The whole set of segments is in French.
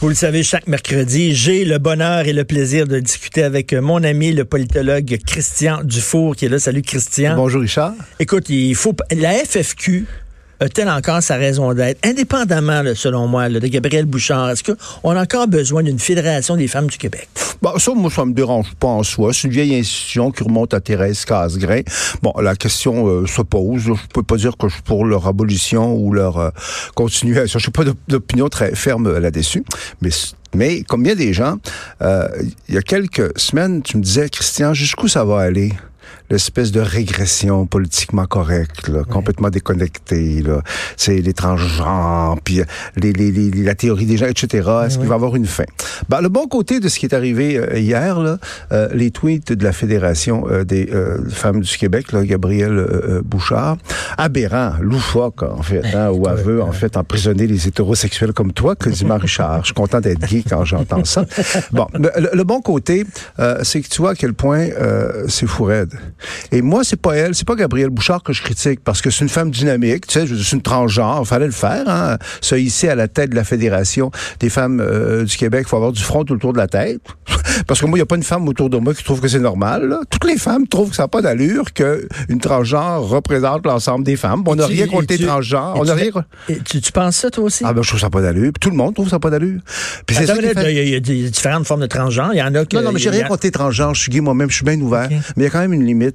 Vous le savez, chaque mercredi, j'ai le bonheur et le plaisir de discuter avec mon ami, le politologue Christian Dufour, qui est là. Salut, Christian. Bonjour, Richard. Écoute, il faut, la FFQ a-t-elle encore sa raison d'être, indépendamment, selon moi, de Gabriel Bouchard? Est-ce qu'on a encore besoin d'une fédération des femmes du Québec? Bon, ça, moi, ça me dérange pas en soi. C'est une vieille institution qui remonte à Thérèse Casgrain. Bon, la question euh, se pose. Je peux pas dire que je suis pour leur abolition ou leur euh, continuation. Je n'ai pas d'opinion très ferme là-dessus. Mais mais comme bien des gens, euh, il y a quelques semaines, tu me disais, Christian, jusqu'où ça va aller? L'espèce de régression politiquement correcte, là, complètement déconnectée. C'est les transgenres, puis les, les, les, la théorie des gens, etc. Est-ce qu'il va avoir une fin? Ben, le bon côté de ce qui est arrivé euh, hier, là, euh, les tweets de la Fédération euh, des femmes du Québec, là, Gabriel Bouchard, aberrant, loufoque, en fait, hein, ou aveu, en fait, emprisonner les hétérosexuels comme toi, que dit Richard. Je suis content d'être gay quand j'entends ça. Bon, le, bon côté, c'est que tu vois à quel point c'est fou raide. Et moi, c'est pas elle, c'est pas Gabrielle Bouchard que je critique parce que c'est une femme dynamique, tu sais, c'est une transgenre, fallait le faire, hein. Ça ici à la tête de la Fédération des femmes euh, du Québec, il faut avoir du front autour de la tête. parce que moi, il n'y a pas une femme autour de moi qui trouve que c'est normal. Toutes les femmes trouvent que ça n'a pas d'allure qu'une transgenre représente l'ensemble des femmes. On n'a rien contre les transgenres. On a rien... tu, tu, penses ça, toi aussi? Ah ben, je trouve ça pas d'allure. Tout le monde trouve ça pas d'allure. Puis c'est Il y, a différentes formes de transgenres. Il y en a que... Non, non, mais j'ai rien contre les transgenres. Je suis gay moi-même. Je suis bien ouvert. Mais il y a quand même une limite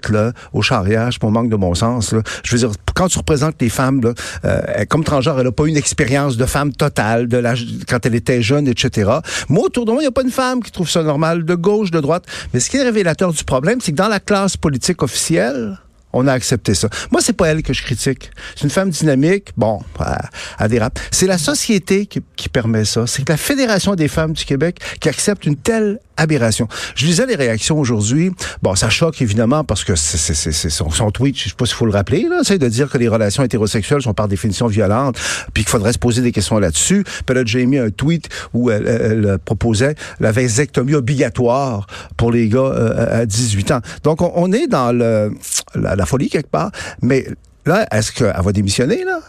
au charriage, pour manque de bon sens. Je veux dire, quand tu représentes les femmes, euh, comme transgenre, elle n'a pas une expérience de femme totale de quand elle était jeune, etc. Moi, autour de moi, il n'y a pas une femme qui trouve ça normal, de gauche, de droite. Mais ce qui est révélateur du problème, c'est que dans la classe politique officielle, on a accepté ça. Moi, c'est pas elle que je critique. C'est une femme dynamique, bon, à, dérape. C'est la société qui, qui permet ça. C'est la Fédération des femmes du Québec qui accepte une telle aberration. Je lisais les réactions aujourd'hui. Bon, ça choque évidemment parce que c'est son, son, tweet, je sais pas s'il faut le rappeler, là, c'est de dire que les relations hétérosexuelles sont par définition violentes, puis qu'il faudrait se poser des questions là-dessus. Puis là, j'ai mis un tweet où elle, elle, proposait la vasectomie obligatoire pour les gars euh, à 18 ans. Donc, on, on est dans le, la, la folie quelque part, mais là, est-ce qu'elle va démissionner, là?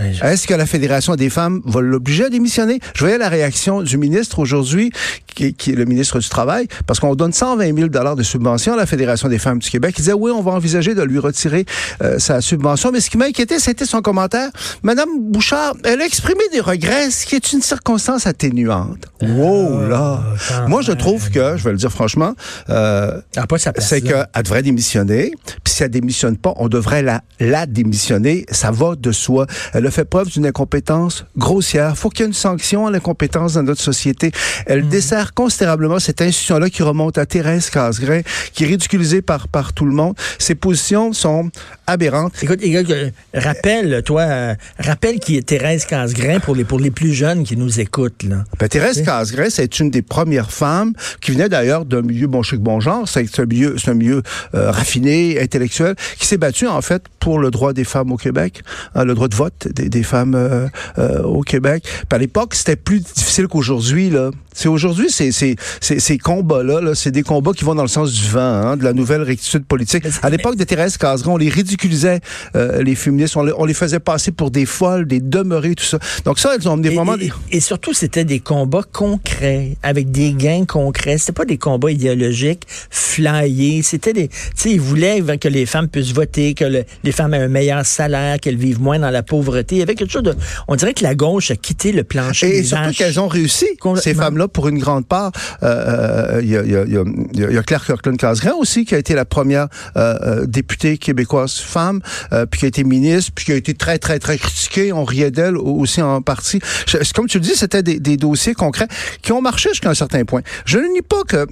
Ben, Est-ce que la Fédération des femmes va l'obliger à démissionner? Je voyais la réaction du ministre aujourd'hui, qui, qui, est le ministre du Travail, parce qu'on donne 120 000 de subvention à la Fédération des femmes du Québec. Il disait, oui, on va envisager de lui retirer euh, sa subvention. Mais ce qui m'a inquiété, c'était son commentaire. Madame Bouchard, elle a exprimé des regrets, ce qui est une circonstance atténuante. Wow, là! Moi, je trouve que, je vais le dire franchement, euh, c'est qu'elle devrait démissionner. Puis si elle démissionne pas, on devrait la, la démissionner. Ça va de soi. Elle fait preuve d'une incompétence grossière. Faut qu'il y ait une sanction à l'incompétence dans notre société. Elle hmm. dessert considérablement cette institution-là qui remonte à Thérèse Casgrain, qui est ridiculisée par, par tout le monde. Ses positions sont aberrantes. Écoute, rappelle, toi, euh, rappelle qui est Thérèse Casgrain pour les, pour les plus jeunes qui nous écoutent. Là. Ben, Thérèse Casgrain, c'est une des premières femmes qui venait d'ailleurs d'un milieu bon chic, bon genre. C'est un milieu, un milieu euh, raffiné, intellectuel, qui s'est battu en fait pour le droit des femmes au Québec, hein, le droit de vote des, femmes euh, euh, au Québec. Puis à l'époque, c'était plus difficile qu'aujourd'hui. Là, c'est aujourd'hui, c'est ces, ces combats-là, -là, c'est des combats qui vont dans le sens du vent, hein, de la nouvelle rectitude politique. À l'époque de Thérèse Casgrain, on les ridiculisait, euh, les féministes, on les, on les, faisait passer pour des folles, des demeurées, tout ça. Donc ça, elles ont amené vraiment... Et, et surtout, c'était des combats concrets, avec des gains concrets. C'était pas des combats idéologiques, flyés. C'était des... Tu sais, ils voulaient que les femmes puissent voter, que les femmes aient un meilleur salaire, qu'elles vivent moins dans la pauvreté. Il y avait quelque chose de... On dirait que la gauche a quitté le plancher Et surtout qu'elles ont réussi, ces femmes-là, pour une grande part. Il y, a, y, a, y, a, Claire Kirkland-Casgrain aussi, qui a été la première euh, euh, députée québécoise femme, euh, puis qui a été ministre, puis qui a été très, très, très critiquée. On riait d'elle aussi en partie. Comme tu le dis, c'était des, des dossiers concrets qui ont marché jusqu'à un certain point. Je ne nie pas que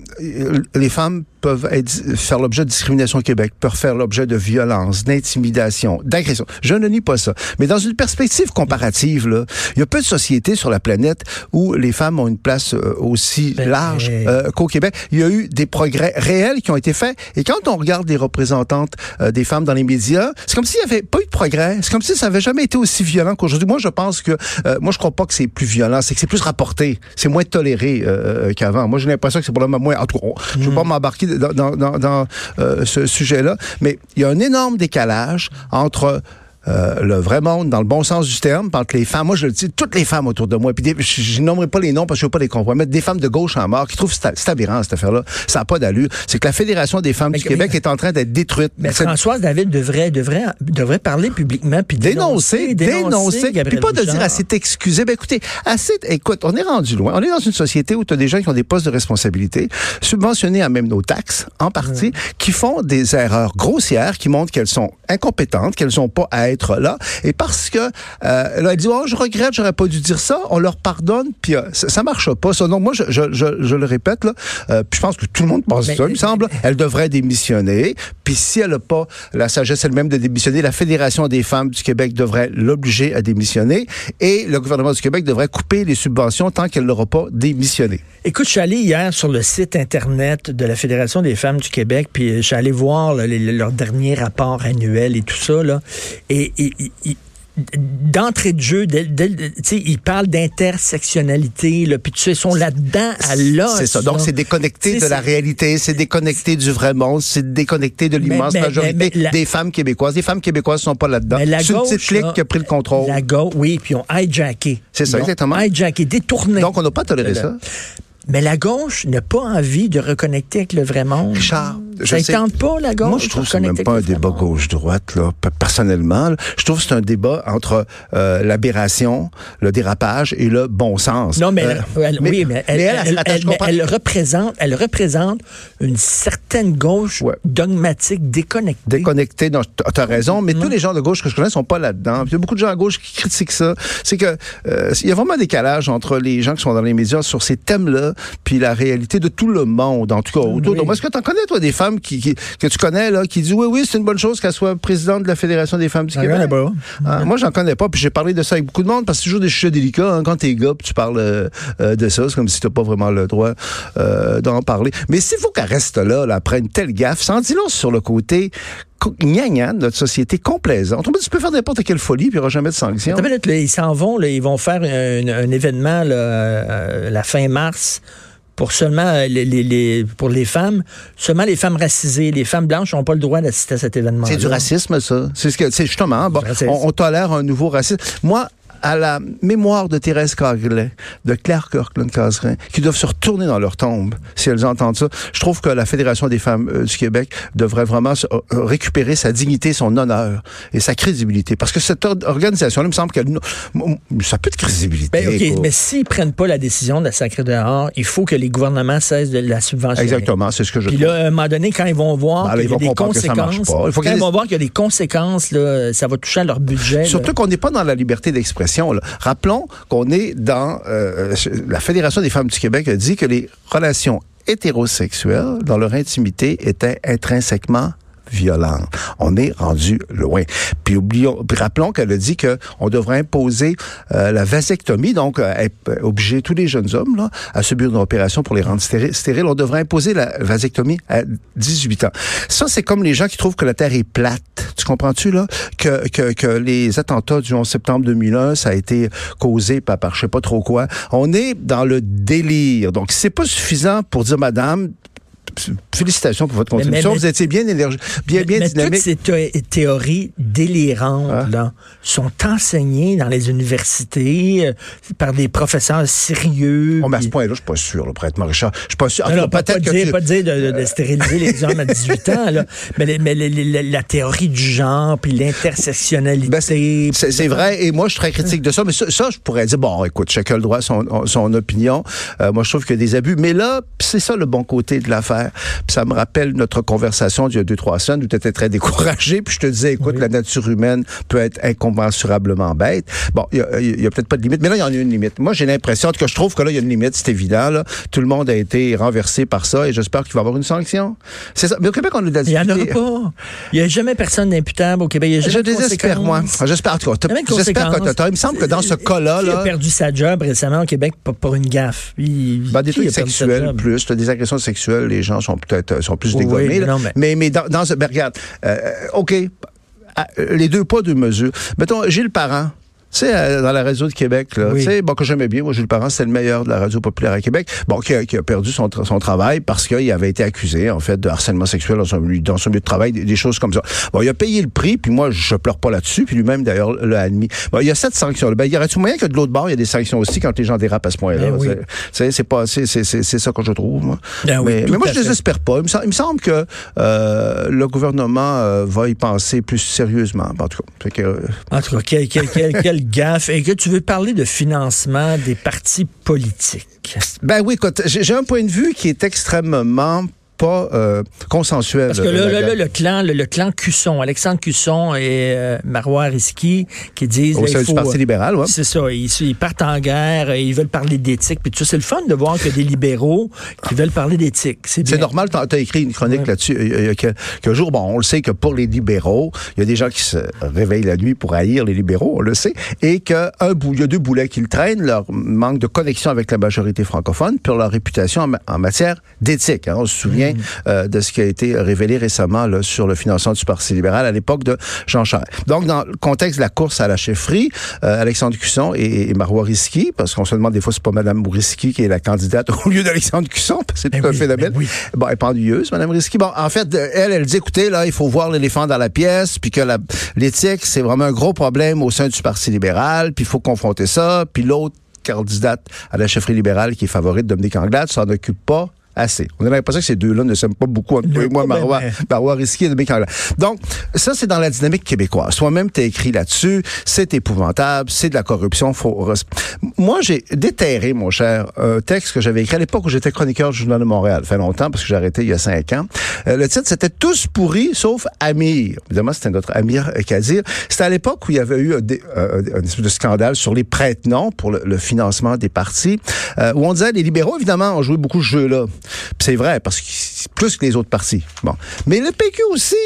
les femmes peuvent être, faire l'objet de discrimination au Québec, peuvent faire l'objet de violence, d'intimidation, d'agression. Je ne nie pas ça. Mais dans une perspective comparative, là, il y a peu de sociétés sur la planète où les femmes ont une place euh, aussi ben, large euh, qu'au Québec. Il y a eu des progrès réels qui ont été faits. Et quand on regarde les représentantes euh, des femmes dans les médias, c'est comme s'il n'y avait pas eu de progrès. C'est comme si ça n'avait jamais été aussi violent qu'aujourd'hui. Moi, je pense que, moi, je crois pas que c'est plus violent. C'est que c'est plus rapporté. C'est moins toléré qu'avant. Moi, j'ai l'impression que c'est pour le moins. En tout cas, je ne veux pas mm. m'embarquer dans, dans, dans, euh, ce sujet-là, mais il y a un énorme décalage entre euh, le vrai monde dans le bon sens du terme, entre les femmes, moi je le dis, toutes les femmes autour de moi, puis je, je nommerai pas les noms parce que je veux pas les compromettre, des femmes de gauche en mort qui trouvent c'est aberrant cette affaire-là, ça n'a pas d'allure. C'est que la Fédération des femmes du Québec est en train d'être détruite. Mais Françoise David devrait, devrait, devrait parler publiquement puis dénoncer, dénoncer, dénoncer puis pas de dire assez t'excuser. Ben écoutez, assez, écoute, on est rendu loin. On est dans une société où tu as des gens qui ont des postes de responsabilité, subventionnés à même nos taxes, en partie, qui font des erreurs grossières, qui montrent qu'elles sont incompétentes, qu'elles n'ont pas à être Et parce que, euh, là, elle dit, oh, je regrette, j'aurais pas dû dire ça, on leur pardonne, puis euh, ça, ça, marche pas. Ça. Donc, moi, je, je, je, je le répète, là, euh, puis je pense que tout le monde pense ça, il me semble. Elle devrait démissionner. Puis si elle n'a pas la sagesse elle-même de démissionner, la Fédération des femmes du Québec devrait l'obliger à démissionner. Et le gouvernement du Québec devrait couper les subventions tant qu'elle n'aura pas démissionné. Écoute, je suis allé hier sur le site Internet de la Fédération des femmes du Québec, puis je suis allé voir leur dernier rapport annuel et tout ça. Là, et, d'entrée de jeu, ils parlent d'intersectionnalité, puis tu sais, ils sont là-dedans à l'os. C'est ça. Donc, c'est déconnecté de la réalité, c'est déconnecté du vrai monde, c'est déconnecté de l'immense majorité des femmes québécoises. Les femmes québécoises sont pas là-dedans. C'est une petite clique qui a pris le contrôle. La gauche, oui, puis ils ont hijacké. C'est ça, exactement. Hijacké, détourné. Donc, on n'a pas toléré ça. Mais la gauche n'a pas envie de reconnecter avec le vrai monde. Richard, ça ne tente pas, la gauche. Moi, je trouve que c'est même pas un débat gauche-droite, là. Personnellement, je trouve que c'est un débat entre euh, l'aberration, le dérapage et le bon sens. Non, mais, euh, elle, oui, mais elle, elle, elle, représente, elle représente une certaine gauche dogmatique déconnectée. Déconnectée, tu as raison, mais tous les gens de gauche que je connais sont pas là-dedans. Il y a beaucoup de gens à gauche qui critiquent ça. C'est que euh, il y a vraiment un décalage entre les gens qui sont dans les médias sur ces thèmes-là puis la réalité de tout le monde, en tout cas autour moi. Est-ce que tu en connais, toi, des femmes qui, que tu connais, là, qui disent oui, oui, c'est une bonne chose qu'elle soit présidente de la Fédération des femmes du Québec? Pas. Ah, moi, j'en connais pas, puis j'ai parlé de ça avec beaucoup de monde parce que c'est toujours des sujets délicats. Hein, quand t'es gars, puis tu parles euh, euh, de ça, c'est comme si t'as pas vraiment le droit euh, d'en parler. Mais s'il faut qu'elle reste là, là, après une telle gaffe, sans dire sur le côté gna de notre société complaisante. On tu peux faire n'importe quelle folie, puis il n'y aura jamais de sanctions. ils s'en vont, là, ils vont faire un, un événement là, la fin mars pour seulement euh, les, les, pour les femmes, seulement les femmes racisées, les femmes blanches n'ont pas le droit d'assister à cet événement. C'est du racisme, ça. C'est ce que, c'est justement, bon, on, on, tolère un nouveau racisme. Moi, à la mémoire de Thérèse Carglet, de Claire Kirkland-Cazerin, qui doivent se retourner dans leur tombe si elles entendent ça. Je trouve que la Fédération des femmes euh, du Québec devrait vraiment euh, récupérer sa dignité, son honneur et sa crédibilité. Parce que cette organisation-là, il me semble qu'elle... Ça peut de crédibilité. Ben, OK, mais s'ils prennent pas la décision de la sacrée dehors, il faut que les gouvernements cessent de la subventionner. Exactement, c'est ce que je Puis là, à un moment donné, quand ils vont voir ben, qu'il y a des conséquences... Il faut quand ils vont voir qu'il y a des conséquences, là, ça va toucher à leur budget. Surtout qu'on n'est pas dans la liberté d'expression Rappelons qu'on est dans euh, la Fédération des femmes du Québec a dit que les relations hétérosexuelles dans leur intimité étaient intrinsèquement violente. On est rendu loin. Puis oublions, rappelons qu'elle a dit que on devrait imposer euh, la vasectomie, donc euh, obliger tous les jeunes hommes là, à subir une opération pour les rendre stériles. On devrait imposer la vasectomie à 18 ans. Ça, c'est comme les gens qui trouvent que la Terre est plate. Tu comprends-tu là? Que, que, que les attentats du 11 septembre 2001, ça a été causé par, par je sais pas trop quoi. On est dans le délire. Donc, c'est pas suffisant pour dire, Madame, félicitations pour votre contribution. vous étiez bien énergique, bien, bien mais dynamique. Toutes ces théories délirantes ah. là, sont enseignées dans les universités euh, par des professeurs sérieux. Oh, mais à ce point-là, je suis pas sûr, là, être Richard. Je suis pas sûr. Non, pas, pas, dire, pas dire de, de, stériliser les hommes à 18 ans, là, mais, mais la, théorie du genre, puis l'intersectionnalité. Ben, c'est vrai, et moi, je suis très critique de ça, mais ça, je pourrais dire, bon, écoute, chacun le droit à son, son opinion. Euh, moi, je trouve qu'il y a des abus. Mais là, c'est ça le bon côté de l'affaire. Puis ça me rappelle notre conversation d'il y a deux, trois semaines où tu étais très découragé. Puis je te disais, écoute, la nature humaine peut être incommensurablement bête. Bon, il y a, peut-être pas de limite, mais là, il y en a une limite. Moi, j'ai l'impression que je trouve que là, il y a une limite, c'est évident. Là. Tout le monde a été renversé par ça et j'espère qu'il va y avoir une sanction. C'est ça. Mais au Québec, on a de Il n'y en aura pas. Il n'y a jamais personne d'imputable au Québec. Il y a jamais je désespère, moi. J'espère, en tout cas. J'espère que Il me semble que dans ce cas-là. Il a perdu sa job récemment au Québec pour une gaffe? Ben, des trucs sexuels plus. Des agressions sexuelles, les gens sont peut-être sont plus dégommés. mais... mais... dans, ce... Ben, regarde, euh, OK, ah, les deux pas, deux mesures. Mettons, Gilles Parent, Tu sais, dans la radio de Québec, là, tu sais, bon, que j'aimais bien. Moi, Jules Parent, c'est le meilleur de la radio populaire à Québec. Bon, qui a, qui a perdu son, son travail parce qu'il avait été accusé, en fait, de harcèlement sexuel dans son, dans son lieu de travail, des, choses comme ça. Bon, il a payé le prix, puis moi, je pleure pas là-dessus, puis lui-même, d'ailleurs, l'a admis. Bon, il y a cette sanction. Ben, il y aurait-il moyen que de l'autre bord, il y a des sanctions aussi quand les gens dérapent à ce point-là? Ben oui. C'est pas, c'est ça que je trouve, moi. Ben mais, oui, mais moi, je désespère pas. Il me, semble que euh, le gouvernement euh, va y penser plus sérieusement, en tout cas. Que, euh, en tout cas, quel, quel, quel, gaffe. Et que tu veux parler de financement des partis politiques? Ben oui, écoute, j'ai un point de vue qui est extrêmement pas euh, consensuel. Parce que là, là, là, le clan, le, le, clan Cusson, Alexandre Cusson et euh, Marois Risky, qui disent... Au sein du Parti libéral, oui. C'est ça. Ils, ils, partent en guerre, ils veulent parler d'éthique. Puis tout ça, c'est le fun de voir que des libéraux qui veulent parler d'éthique. C'est normal. Tu as, écrit une chronique ouais. là-dessus il y a quelques jours. Bon, on le sait que pour les libéraux, il y a des gens qui se réveillent la nuit pour haïr les libéraux, on le sait, et qu'il y a deux boulets qu'ils traînent, leur manque de connexion avec la majorité francophone, puis leur réputation en, en matière d'éthique. Hein. On se souvient euh, de ce qui a été révélé récemment là, sur le financement du Parti libéral à l'époque de Jean Charest. Donc, dans le contexte de la course à la chefferie, euh, Alexandre Cusson et, et Marois Risky, parce qu'on se demande des fois c'est pas Mme Risky qui est la candidate au lieu d'Alexandre Cusson, c'est tout un phénomène. Oui. Bon, elle est pendulieuse, Mme Risky. Bon, en fait, elle, elle dit, écoutez, là, il faut voir l'éléphant dans la pièce, puis que l'éthique, c'est vraiment un gros problème au sein du Parti libéral, puis il faut confronter ça, puis l'autre candidate à la chefferie libérale qui est favorite, Dominique Anglade, s'en occupe pas assez. On a l'impression que ces deux-là ne s'aiment pas beaucoup entre moi, Marois, Marois Risky et Anglade. Donc, ça, c'est dans la dynamique québécoise. Toi-même, t'as écrit là-dessus. C'est épouvantable. C'est de la corruption. Faut... Moi, j'ai déterré, mon cher, un texte que j'avais écrit à l'époque où j'étais chroniqueur du Journal de Montréal. Ça fait longtemps parce que j'ai arrêté il y a cinq ans. Euh, le titre, c'était Tous pourris, sauf Amir. Évidemment, c'était notre Amir Kadir. C'était à l'époque où il y avait eu un, euh, un espèce de scandale sur les prête-noms pour le, le, financement des partis, euh, où on disait les libéraux, évidemment, ont joué beaucoup ce jeu-là. C'est vrai, parce que plus que les autres partis. Bon. Mais le PQ aussi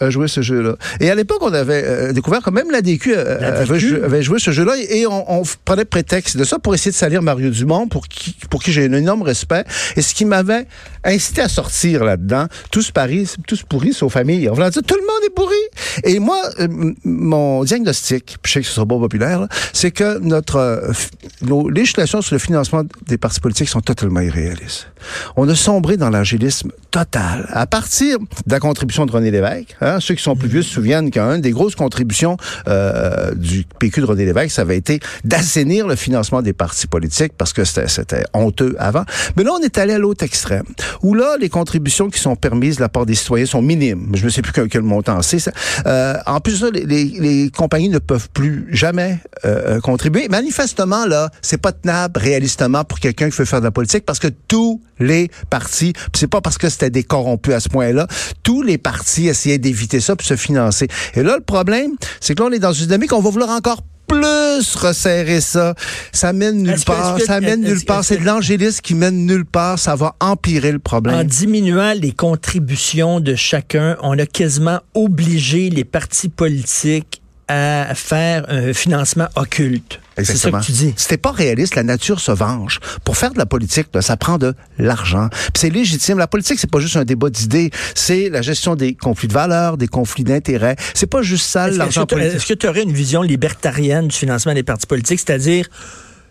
a joué ce jeu-là. Et à l'époque, on avait euh, découvert que même la DQ, euh, la DQ. Avait, joué, avait, joué ce jeu-là et on, on, prenait prétexte de ça pour essayer de salir Mario Dumont, pour qui, pour qui j'ai un énorme respect. Et ce qui m'avait incité à sortir là-dedans, tous Paris, tous pourris, sauf famille. On voulait dire, tout le monde est pourri. Et moi, euh, mon diagnostic, je sais que ce sera pas populaire, c'est que notre, euh, nos législations sur le financement des partis politiques sont totalement irréalistes. On a sombré dans l'angélisme total. À partir de la contribution de René Lévesque, hein, ceux qui sont plus vieux se souviennent qu'une des grosses contributions euh, du PQ de René Lévesque, ça avait été d'assainir le financement des partis politiques parce que c'était honteux avant. Mais là, on est allé à l'autre extrême, où là, les contributions qui sont permises de la part des citoyens sont minimes. Je ne sais plus quel, quel montant c'est. Euh, en plus, là, les, les, compagnies ne peuvent plus jamais euh, contribuer. Manifestement, là, c'est pas tenable réalistement pour quelqu'un qui veut faire de la politique parce que tous les partis, c'est pas parce que c'était des corrompus à ce point-là, tous les partis essayaient d'éviter ça pour se financer. Et là, le problème, c'est que là, on est dans une dynamique, on va vouloir encore plus resserrer ça. Ça mène nulle part. Que, ça mène nulle part. C'est de l'angélisme qui mène nulle part. Ça va empirer le problème. En diminuant les contributions de chacun, on a quasiment obligé les partis politiques à faire un financement occulte. C'est ça que tu dis. C'était pas réaliste, la nature se venge. Pour faire de la politique, là, ça prend de l'argent. c'est légitime. La politique, c'est pas juste un débat d'idées, c'est la gestion des conflits de valeurs, des conflits d'intérêts. C'est pas juste ça l'argent politique. Est-ce que tu aurais une vision libertarienne du financement des partis politiques, c'est-à-dire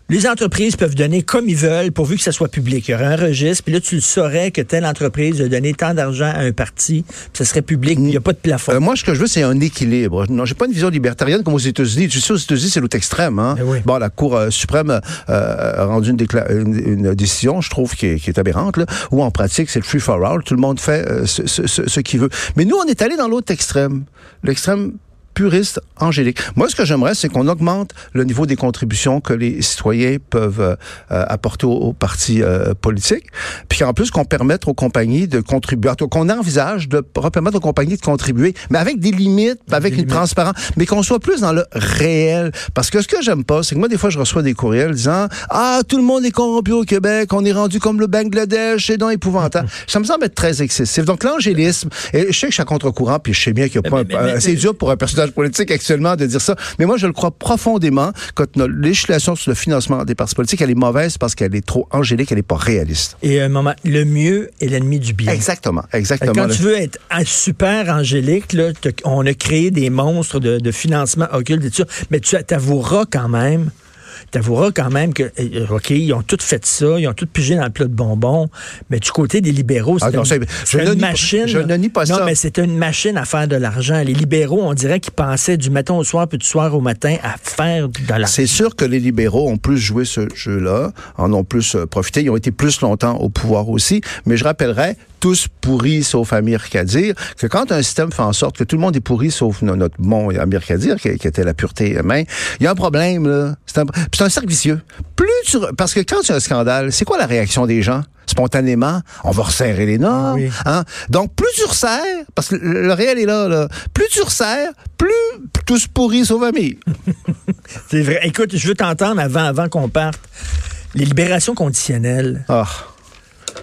les entreprises peuvent donner comme ils veulent pourvu que ça soit public. Il y aurait un registre, puis là, tu le saurais que telle entreprise a donné tant d'argent à un parti, puis ça serait public, il n'y a pas de plafond. Euh, moi, ce que je veux, c'est un équilibre. Non, j'ai pas une vision libertarienne comme aux États-Unis. Tu sais, aux États-Unis, c'est l'autre extrême. Hein? Oui. Bon, la Cour euh, suprême euh, a rendu une, une, une, décision, je trouve, qui est, qui est aberrante, là, où en pratique, c'est le free for all. Tout le monde fait euh, ce, ce, ce, ce qu'il veut. Mais nous, on est allé dans l'autre extrême. L'extrême puriste angélique. Moi, ce que j'aimerais, c'est qu'on augmente le niveau des contributions que les citoyens peuvent euh, apporter aux, aux partis euh, politiques, puis en plus qu'on permette aux compagnies de contribuer, qu'on envisage de permettre aux compagnies de contribuer, mais avec des limites, avec des une transparence, mais qu'on soit plus dans le réel. Parce que ce que j'aime pas, c'est que moi, des fois, je reçois des courriels disant « Ah, tout le monde est corrompu au Québec, on est rendu comme le Bangladesh, c'est donc épouvantable. » Ça me semble être très excessif. Donc, l'angélisme, et je sais que je suis à contre-courant, puis je sais bien qu'il n'y a pas... C'est dur pour un personnage langage politique actuellement de dire ça. Mais moi, je le crois profondément que notre législation sur le financement des partis politiques, elle est mauvaise parce qu'elle est trop angélique, elle n'est pas réaliste. Et un moment, le mieux est l'ennemi du bien. Exactement, exactement. Quand tu veux être super angélique, là, on a créé des monstres de, de financement occulte et tout ça, mais tu avoueras quand même t'avoueras quand même que, eh, OK, ils ont tout fait ça, ils ont tout pigé dans le plat de bonbons, mais du côté des libéraux, c'est ah, une, machine. je ne nie pas ça. Non, mais c'est une machine à faire de l'argent. Les libéraux, on dirait qu'ils pensaient du matin au soir, puis du soir au matin à faire de l'argent. C'est sûr que les libéraux ont plus joué ce jeu-là, en ont plus euh, profité. Ils ont été plus longtemps au pouvoir aussi. Mais je rappellerai, tous pourris sauf Amir Kadir, que quand un système fait en sorte que tout le monde est pourri sauf notre bon Amir Kadir, qui, était la pureté humaine, il y a un problème, là. C'est un, un cercle vicieux. Plus tu, parce que quand il y a un scandale, c'est quoi la réaction des gens? Spontanément, on va resserrer les normes. Hein? Donc, plus tu resserres, parce que le, réel est là, là, plus tu resserres, plus tous pourris sauf Amir. c'est vrai. Écoute, je veux t'entendre avant, avant qu'on parte. Les libérations conditionnelles. Ah.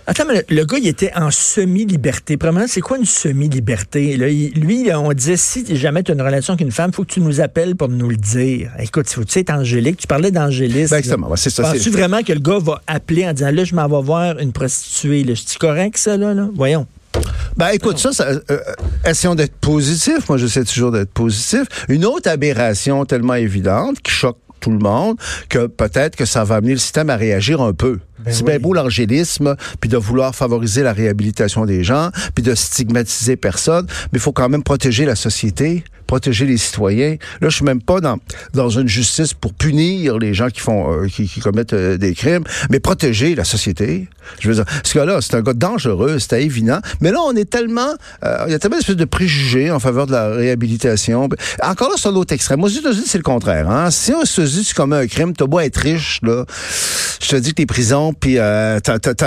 Attends, mais le, gars, il était en semi-liberté. Premièrement, c'est quoi une semi-liberté? Lui, on disait, si jamais tu as une relation avec une femme, il faut que tu nous appelles pour nous le dire. Écoute, faut tu être angélique. Tu parlais d'angélisme. Exactement, c'est ça. Penses-tu vraiment que le gars va appeler en disant, là, je m'en vais voir une prostituée? C'est correct, ça, là? Voyons. Ben écoute, ça, ça euh, essayons d'être positif. Moi, j'essaie toujours d'être positif. Une autre aberration tellement évidente qui choque tout le monde, que peut-être que ça va amener le système à réagir un peu. Ben c'est bien beau l'angélisme, puis de vouloir favoriser la réhabilitation des gens, puis de stigmatiser personne, mais il faut quand même protéger la société protéger les citoyens. Là, je suis même pas dans dans une justice pour punir les gens qui font euh, qui, qui, commettent euh, des crimes, mais protéger la société. Je veux dire, ce gars-là, c'est un gars dangereux, c'était évident. Mais là, on est tellement, euh, il y a tellement d'espèces de préjugés en faveur de la réhabilitation. Encore là, c'est un autre extrême. Aux États-Unis, c'est le contraire. Hein? Si aux États-Unis, tu commets un crime, t'as beau être riche, là, je te dis que t'es prison, puis euh,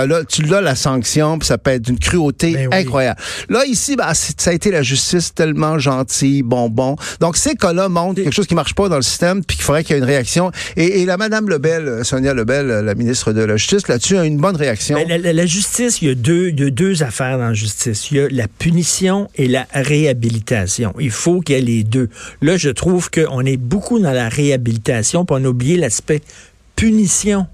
là, tu l'as la sanction, puis ça peut être d'une cruauté ben incroyable. Là, ici, bah, ça a été la justice tellement gentille, bon bon. Donc, ces cas-là montrent quelque chose qui marche pas dans le système, puis qu'il faudrait qu'il y ait une réaction. Et, la Madame Lebel, euh, Sonia Lebel, euh, la ministre de la Justice, là-dessus, a une bonne réaction. Ben, la, justice, il y, a deux, deux affaires dans la justice. Il y a la punition et la réhabilitation. Il faut qu'il y ait les deux. Là, je trouve qu'on est beaucoup dans la réhabilitation, puis on a oublié l'aspect punition.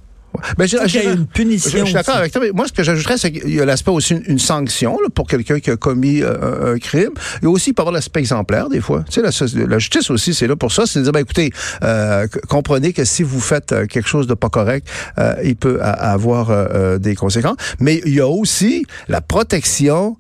Ben, je, y a une punition. Je, suis d'accord avec toi, mais moi, ce que j'ajouterais, c'est qu'il y a l'aspect aussi une, sanction pour quelqu'un qui a commis euh, un crime. Et aussi, il peut avoir l'aspect exemplaire, des fois. Tu sais, la, justice aussi, c'est là pour ça. C'est de dire, ben, écoutez, euh, comprenez que si vous faites euh, quelque chose de pas correct, il peut avoir des conséquences. Mais il y a aussi la protection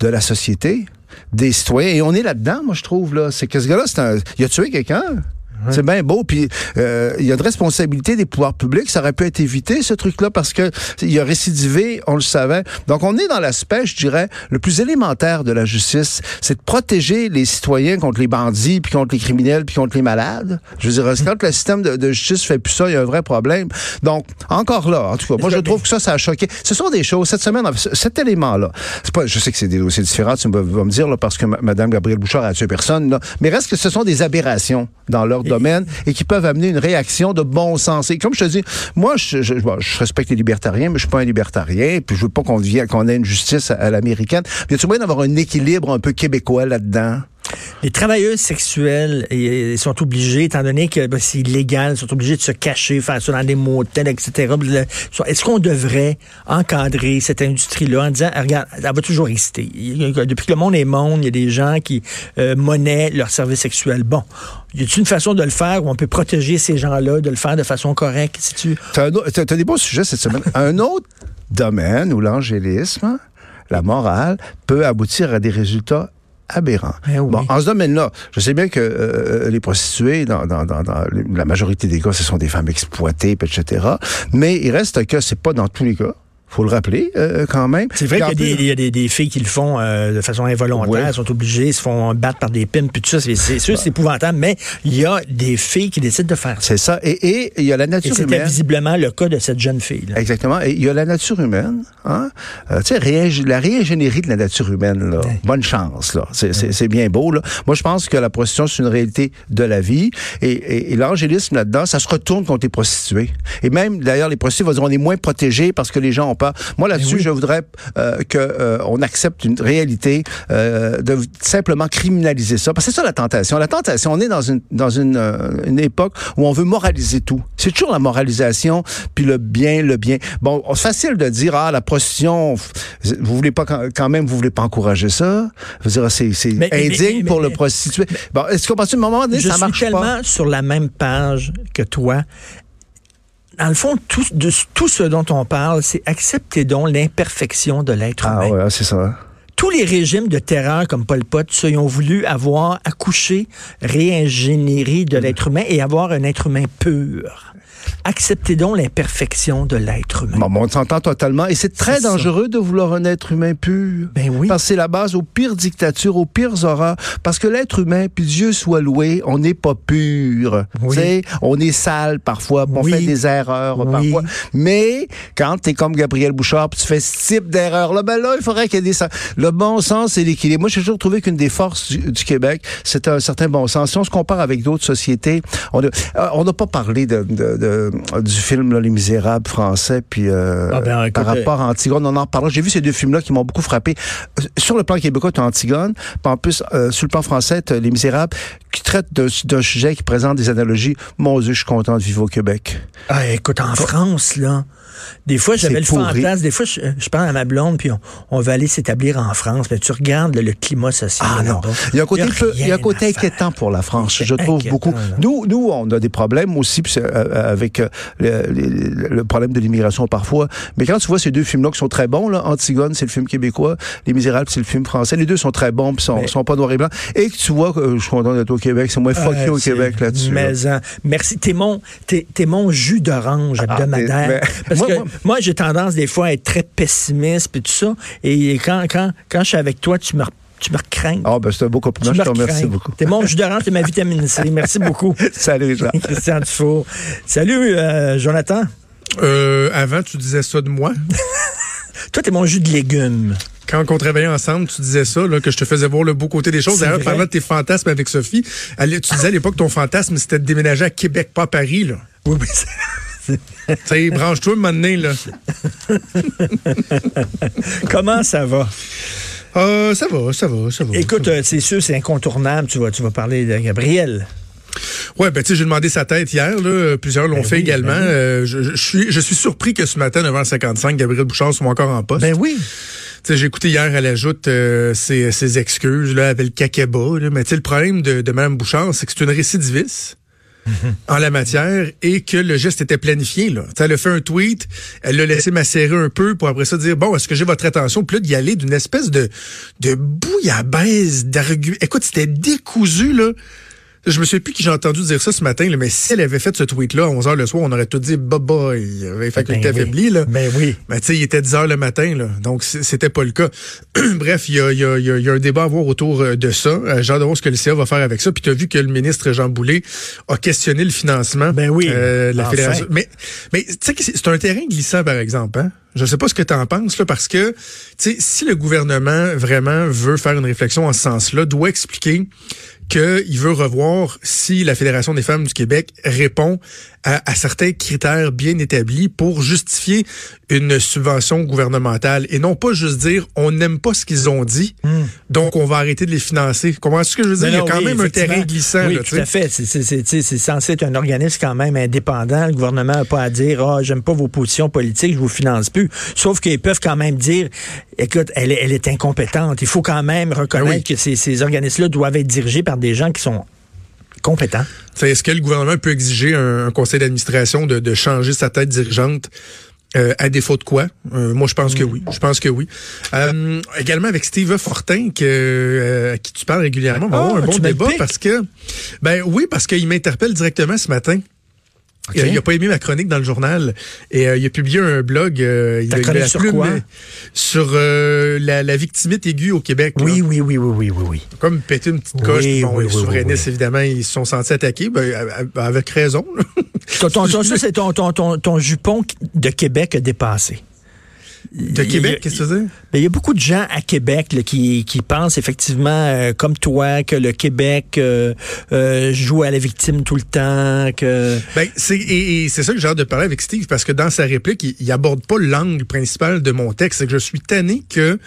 de la société des citoyens. Et on est là-dedans, moi, je trouve, là. C'est que ce gars-là, c'est un... Il a tué quelqu'un. C'est bien beau. Puis euh, il y a de responsabilité des pouvoirs publics. Ça aurait pu être évité, ce truc-là, parce que il a récidivé, on le savait. Donc on est dans l'aspect, je dirais, le plus élémentaire de la justice, c'est de protéger les citoyens contre les bandits, puis contre les criminels, puis contre les malades. Je veux dire, quand le système de, justice fait plus ça, il y a un vrai problème. Donc encore là, en tout cas, moi je trouve que ça, ça a choqué. Ce sont des choses. Cette semaine, cet élément-là, c'est pas, je sais que c'est des dossiers différents, tu vas me dire là, parce que Mme Gabrielle Bouchard a tué personne, là, mais reste que ce sont des aberrations dans l'ordre et qui peuvent amener une réaction de bon sens. Et comme je te dis, moi, je, je, je respecte les libertariens, mais je suis pas un libertarien, puis je veux pas qu'on qu'on ait une justice à, l'américaine. Mais tu moyen d'avoir un équilibre un peu québécois là-dedans? Les travailleuses sexuelles ils sont obligés, étant donné que ben, c'est illégal, ils sont obligés de se cacher, faire ça dans des motels, etc. Est-ce qu'on devrait encadrer cette industrie-là en disant, regarde, elle va toujours exister. Depuis que le monde est monde, il y a des gens qui euh, monnaient leurs services sexuels. Bon, y a-t-il une façon de le faire où on peut protéger ces gens-là, de le faire de façon correcte? Si tu... as, des bons sujets cette semaine. un autre domaine où l'angélisme, la morale, peut aboutir à des résultats aberrants. Eh bon, en ce domaine-là, je sais bien que euh, les prostituées, dans, dans, dans, la majorité des cas, ce sont des femmes exploitées, etc. Mais il reste que c'est pas dans tous les cas faut le rappeler euh, quand même. C'est vrai qu'il y a, des, des, filles qui le font euh, de façon involontaire, elles sont obligées, se font battre par des pins, puis tout ça, c'est sûr, c'est épouvantable, mais il y a des filles qui décident de faire ça. C'est ça, et, il y a la nature humaine. C'était visiblement le cas de cette jeune fille. Là. Exactement, et il y a la nature humaine, hein? Euh, tu sais, la réingénierie de la nature humaine, là, bonne chance, là, c'est bien beau, là. Moi, je pense que la prostitution, c'est une réalité de la vie, et, et, l'angélisme là-dedans, ça se retourne contre les prostituées. Et même, d'ailleurs, les prostituées vont dire, on est moins protégés parce que les gens ont pas. Moi, là-dessus, je voudrais euh, qu'on accepte une réalité de simplement criminaliser ça. Parce que c'est ça la tentation. La tentation, on est dans une, dans une, une époque où on veut moraliser tout. C'est toujours la moralisation, puis le bien, le bien. Bon, c'est facile de dire, ah, la prostitution, vous voulez pas quand même, vous voulez pas encourager ça? Vous dire, c'est indigne pour le prostitué. Bon, est-ce qu'au un moment donné, ça marche suis tellement sur la même page que toi dans le fond, tout, de, tout ce dont on parle, c'est accepter donc l'imperfection de l'être ah humain. Ah ouais, c'est ça. Tous les régimes de terreur comme Pol Pot, ceux ils ont voulu avoir accouché, réingénierie de mm. l'être humain et avoir un être humain pur. Acceptez donc l'imperfection de l'être humain. Bon, on s'entend totalement. Et c'est très dangereux de vouloir un être humain pur. Ben oui. Parce que c'est la base aux pires dictatures, aux pires horreurs. Parce que l'être humain, puis Dieu soit loué, on n'est pas pur. Oui. on est sale parfois, on fait des erreurs parfois. Mais quand tu es comme Gabriel Bouchard, tu fais ce type d'erreur-là, ben là, il faudrait qu'il y ait des... Le bon sens et l'équilibre. Moi, j'ai toujours trouvé qu'une des forces du, Québec, c'est un certain bon sens. Si on se compare avec d'autres sociétés, on euh, n'a pas parlé de, de, de du film Les Misérables français, puis euh, ah, ben, par rapport à Antigone, on en parlera. J'ai vu ces deux films-là qui m'ont beaucoup frappé. Euh, sur le plan québécois, tu as Antigone, puis en plus, euh, sur le plan français, as Les Misérables, qui traite d'un sujet qui présente des analogies. Mon Dieu, je suis content de vivre au Québec. Ah, écoute, en France, là, des fois, j'avais le fantasme. Des fois, je, parle à ma blonde, puis on, va aller s'établir en France. Mais tu regardes le, climat social. Ah non. Il y a un côté, il y a un côté inquiétant pour la France, je trouve beaucoup. Nous, nous, on a des problèmes aussi euh, avec euh, le, problème de l'immigration parfois. Mais quand tu vois ces deux films-là qui sont très bons, là, Antigone, c'est le film québécois, Les Misérables, c'est le film français. Les deux sont très bons, puis sont, sont pas noirs et blancs. Et que tu vois, que je suis content d'être au Québec, c'est moins fuck au Québec là-dessus. Mais merci. T'es mon, t'es, mon jus d'orange ah, que moi, j'ai tendance des fois à être très pessimiste et tout ça. Et quand, quand, quand je suis avec toi, tu me tu me crains. Ah, ben c'est un beau compliment. Je te remercie beaucoup. T'es mon jus d'orange, t'es ma vitamine C. Merci beaucoup. Salut, Jean. Christian Dufault. Salut, euh, Jonathan. Euh, avant, tu disais ça de moi. Toi, t'es mon jus de légumes. Quand on travaillait ensemble, tu disais ça, là, que je te faisais voir le beau côté des choses. D'ailleurs, parlant de tes fantasmes avec Sophie, tu disais à l'époque ton fantasme, c'était de déménager à Québec, pas à Paris. Là. Oui, oui. sais, branche-toi maintenant, là. Comment ça va? Euh, ça va, ça va, ça va. Écoute, euh, c'est sûr, c'est incontournable. Tu vas, tu vas parler de Gabriel. Ouais, ben tu sais, j'ai demandé sa tête hier. Là. Plusieurs l'ont ben fait également. Ben euh, je, suis, je suis surpris que ce matin, 9h55, Gabriel Bouchard soit encore en poste. Ben oui. J'ai écouté hier, elle ajoute ses, ses, excuses là, avec le kakeba. Là. Mais le problème de, de Mme Bouchard, c'est que c'est une récidiviste en la matière et que le geste était planifié. Là. elle a fait un tweet, elle l'a laissé macérer un peu pour après ça dire bon, est-ce que j'ai votre attention? Là, d'y aller d'une espèce de, de bouillabaisse d'arguments. Écoute, c'était décousu, là. Je me souviens plus qui j'ai entendu dire ça ce matin, là, mais si elle avait fait ce tweet-là à 11h le soir, on aurait tout dit bye il avait faculté ben affaiblie. Là. Ben oui. Mais tu sais, il était 10h le matin, là, donc c'était pas le cas. Bref, il y a, y, a, y a, un débat à voir autour euh, de ça. Euh, J'ai hâte de voir ce que le CA va faire avec ça. Puis tu as vu que le ministre Jean Boulet a questionné le financement ben oui. euh, la fédération. Mais, mais tu sais que c'est un terrain glissant, par exemple. Hein? Je sais pas ce que tu en penses, parce que si le gouvernement vraiment veut faire une réflexion en ce sens-là, doit expliquer qu'il veut revoir si la Fédération des femmes du Québec répond à, certains critères bien établis pour justifier une subvention gouvernementale et non pas juste dire on n'aime pas ce qu'ils ont dit, hmm. donc on va arrêter de les financer. Comment ce que je veux dire? Il y a quand même un terrain glissant. Oui, tout à fait. C'est censé être un organisme quand même indépendant. Le gouvernement n'a pas à dire ah j'aime pas vos positions politiques, je vous finance plus. Sauf qu'ils peuvent quand même dire écoute, elle, elle est incompétente. Il faut quand même reconnaître ben que ces, ces organismes-là doivent être dirigés par des gens qui sont compétent. Est-ce que le gouvernement peut exiger un, conseil d'administration de, changer sa tête dirigeante euh, à défaut de quoi? Euh, moi, je pense que oui. Je pense que oui. Euh, également avec Steve Fortin, que, à qui tu parles régulièrement. On va avoir ah, un bon débat parce que, ben oui, parce qu'il m'interpelle directement ce matin. Il a pas aimé ma chronique dans le journal et euh, il a publié un blog. Euh, il a, sur quoi? Sur euh, la, la victimite aiguë au Québec. Oui, oui, oui, oui, oui, oui, oui. Comme péter une petite coche. bon, les souverainistes, évidemment, ils se sont sentis attaqués, ben, avec raison. ton, ton, ça, c'est ton, ton, ton, ton jupon de Québec dépassé. De Québec, qu'est-ce que tu veux dire? Ben, il y a beaucoup de gens à Québec là, qui, qui pensent effectivement, euh, comme toi, que le Québec euh, euh, joue à la victime tout le temps. Que... Ben, c'est, et, et c'est ça que j'ai hâte de parler avec Steve, parce que dans sa réplique, il, il aborde pas l'angle principal de mon texte. C'est que je suis tanné que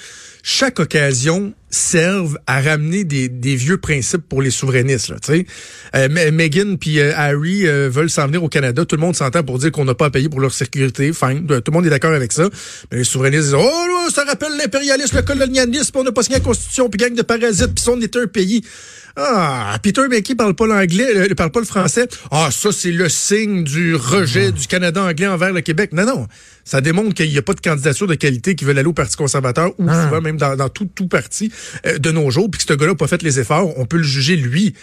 chaque occasion serve à ramener des, des vieux principes pour les souverainistes. Là, euh, Meghan puis euh, Harry euh, veulent s'en venir au Canada. Tout le monde s'entend pour dire qu'on n'a pas à payer pour leur sécurité. Fine, tout le monde est d'accord avec ça. Mais les souverainistes disent « Oh, ça rappelle l'impérialisme, le colonialisme, on n'a pas signé la Constitution, puis gang de parasites, puis on était un pays. » Ah, Peter McKay parle pas l'anglais, ne euh, parle pas le français. Ah, ça, c'est le signe du rejet du Canada anglais envers le Québec. Non, non. Ça démontre qu'il n'y a pas de candidature de qualité qui veut aller au Parti conservateur ou ah. souvent même dans, tout, tout parti euh, de nos jours, puis que ce gars-là n'a pas fait les efforts. On peut le juger, lui.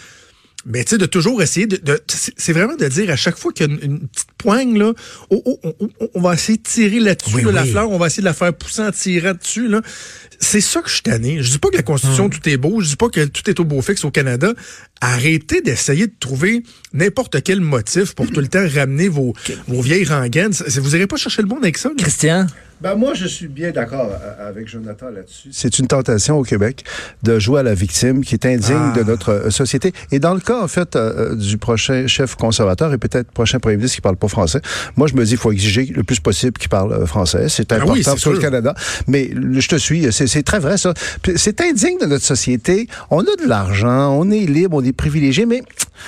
Mais tu sais, de toujours essayer de, c'est vraiment de dire à chaque fois qu'il y a une, petite poigne là, on, va essayer de tirer là-dessus la fleur, on va essayer de la faire pousser en tirant dessus là. C'est ça que je suis tanné. Je dis pas que la Constitution, hum. tout est beau. Je dis pas que tout est au beau fixe au Canada. Arrêtez d'essayer de trouver n'importe quel motif pour tout le temps ramener vos, vos vieilles rengaines. Vous n'irez pas chercher le monde avec ça. Christian? Ben, moi, je suis bien d'accord euh, avec Jonathan là-dessus. C'est une tentation au Québec de jouer à la victime qui est indigne de ah. notre euh, société. Et dans le cas, en fait, euh, du prochain chef conservateur et peut-être prochain premier ministre qui parle pas français, moi, je me dis, il faut exiger le plus possible qu'il parle français. C'est ah important pour le Canada. Mais je te suis, c'est très vrai, ça. C'est indigne de notre société. On a de l'argent, on est libre, on est privilégié, mais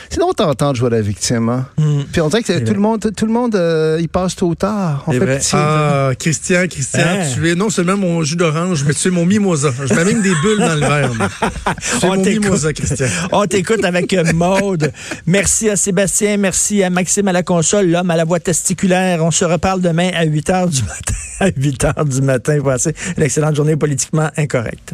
c'est donc tentant de jouer à la victime. Hein? Hmm. Puis on dirait que tout le monde, tout le monde, il passe tôt ou tard. En fait, ah, Christian, Christian, hein? tu es non seulement mon jus d'orange, mais tu es mon mimosa. Je mets même des bulles dans le verre. Tu mon mimosa, Christian. On t'écoute avec euh, Maude. Merci à Sébastien, merci à Maxime à la console, l'homme à la voix testiculaire. On se reparle demain à 8 h du matin. À 8 h du matin. Voici une excellente journée politiquement incorrecte.